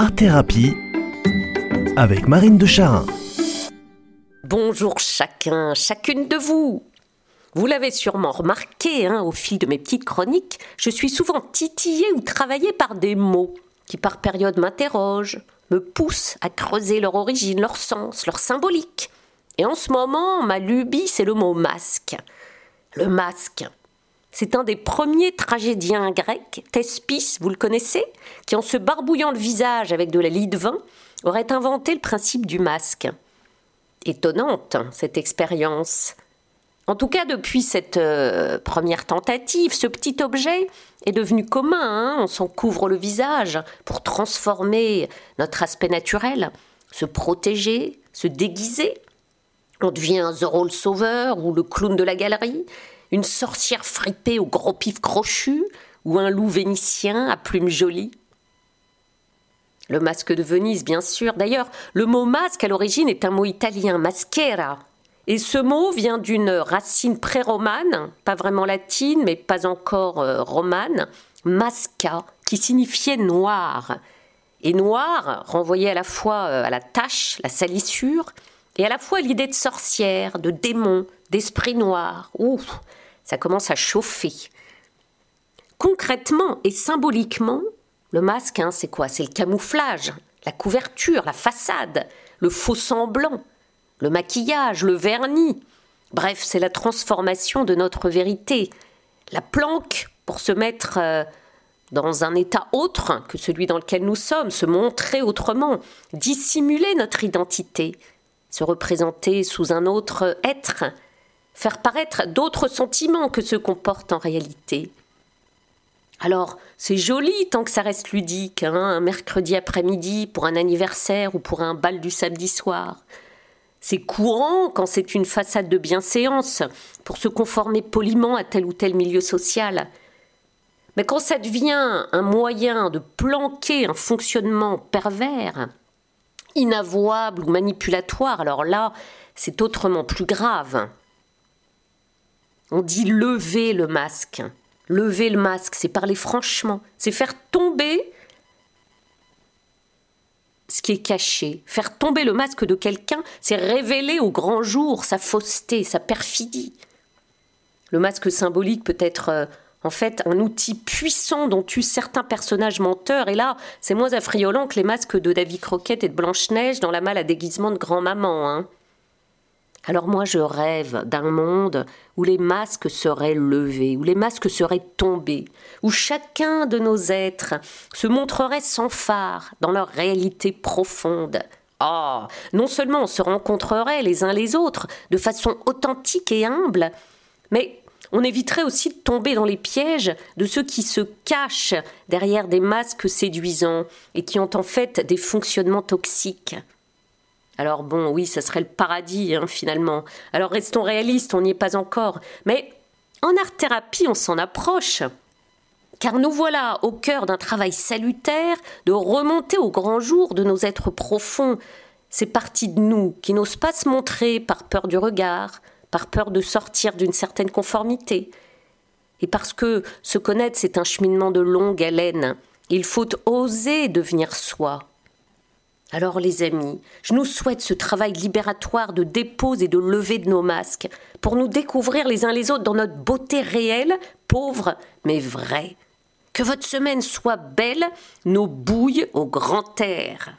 Art Thérapie avec Marine de Charin. Bonjour chacun, chacune de vous. Vous l'avez sûrement remarqué hein, au fil de mes petites chroniques, je suis souvent titillée ou travaillée par des mots qui par période m'interrogent, me poussent à creuser leur origine, leur sens, leur symbolique. Et en ce moment, ma lubie, c'est le mot masque. Le masque. C'est un des premiers tragédiens grecs, Thespis, vous le connaissez, qui en se barbouillant le visage avec de la lie de vin, aurait inventé le principe du masque. Étonnante, cette expérience. En tout cas, depuis cette euh, première tentative, ce petit objet est devenu commun. Hein. on s'en couvre le visage pour transformer notre aspect naturel, se protéger, se déguiser. On devient Zorro le sauveur ou le clown de la galerie une sorcière fripée au gros pif crochu ou un loup vénitien à plumes jolies? Le masque de Venise, bien sûr. D'ailleurs, le mot masque à l'origine est un mot italien, maschera. Et ce mot vient d'une racine pré-romane, pas vraiment latine, mais pas encore euh, romane, masca, qui signifiait noir. Et noir renvoyait à la fois euh, à la tache, la salissure, et à la fois l'idée de sorcière, de démon, d'esprit noir. Ouf, ça commence à chauffer. Concrètement et symboliquement, le masque, hein, c'est quoi? C'est le camouflage, la couverture, la façade, le faux semblant, le maquillage, le vernis. Bref, c'est la transformation de notre vérité. La planque pour se mettre euh, dans un état autre que celui dans lequel nous sommes, se montrer autrement, dissimuler notre identité, se représenter sous un autre être, faire paraître d'autres sentiments que ceux qu'on porte en réalité. Alors, c'est joli tant que ça reste ludique, hein, un mercredi après-midi pour un anniversaire ou pour un bal du samedi soir. C'est courant quand c'est une façade de bienséance pour se conformer poliment à tel ou tel milieu social. Mais quand ça devient un moyen de planquer un fonctionnement pervers, inavouable ou manipulatoire, alors là, c'est autrement plus grave. On dit lever le masque. Lever le masque, c'est parler franchement, c'est faire tomber ce qui est caché. Faire tomber le masque de quelqu'un, c'est révéler au grand jour sa fausseté, sa perfidie. Le masque symbolique peut être euh, en fait un outil puissant dont tuent certains personnages menteurs. Et là, c'est moins affriolant que les masques de David Croquette et de Blanche-Neige dans la malle à déguisement de grand-maman. Hein. Alors moi je rêve d'un monde où les masques seraient levés, où les masques seraient tombés, où chacun de nos êtres se montrerait sans phare dans leur réalité profonde. Ah, non seulement on se rencontrerait les uns les autres de façon authentique et humble, mais on éviterait aussi de tomber dans les pièges de ceux qui se cachent derrière des masques séduisants et qui ont en fait des fonctionnements toxiques. Alors bon, oui, ça serait le paradis hein, finalement. Alors restons réalistes, on n'y est pas encore. Mais en art-thérapie, on s'en approche. Car nous voilà au cœur d'un travail salutaire de remonter au grand jour de nos êtres profonds, ces parties de nous qui n'osent pas se montrer par peur du regard, par peur de sortir d'une certaine conformité. Et parce que se connaître, c'est un cheminement de longue haleine, il faut oser devenir soi, alors les amis, je nous souhaite ce travail libératoire de dépose et de levée de nos masques, pour nous découvrir les uns les autres dans notre beauté réelle, pauvre mais vraie. Que votre semaine soit belle, nos bouilles au grand air.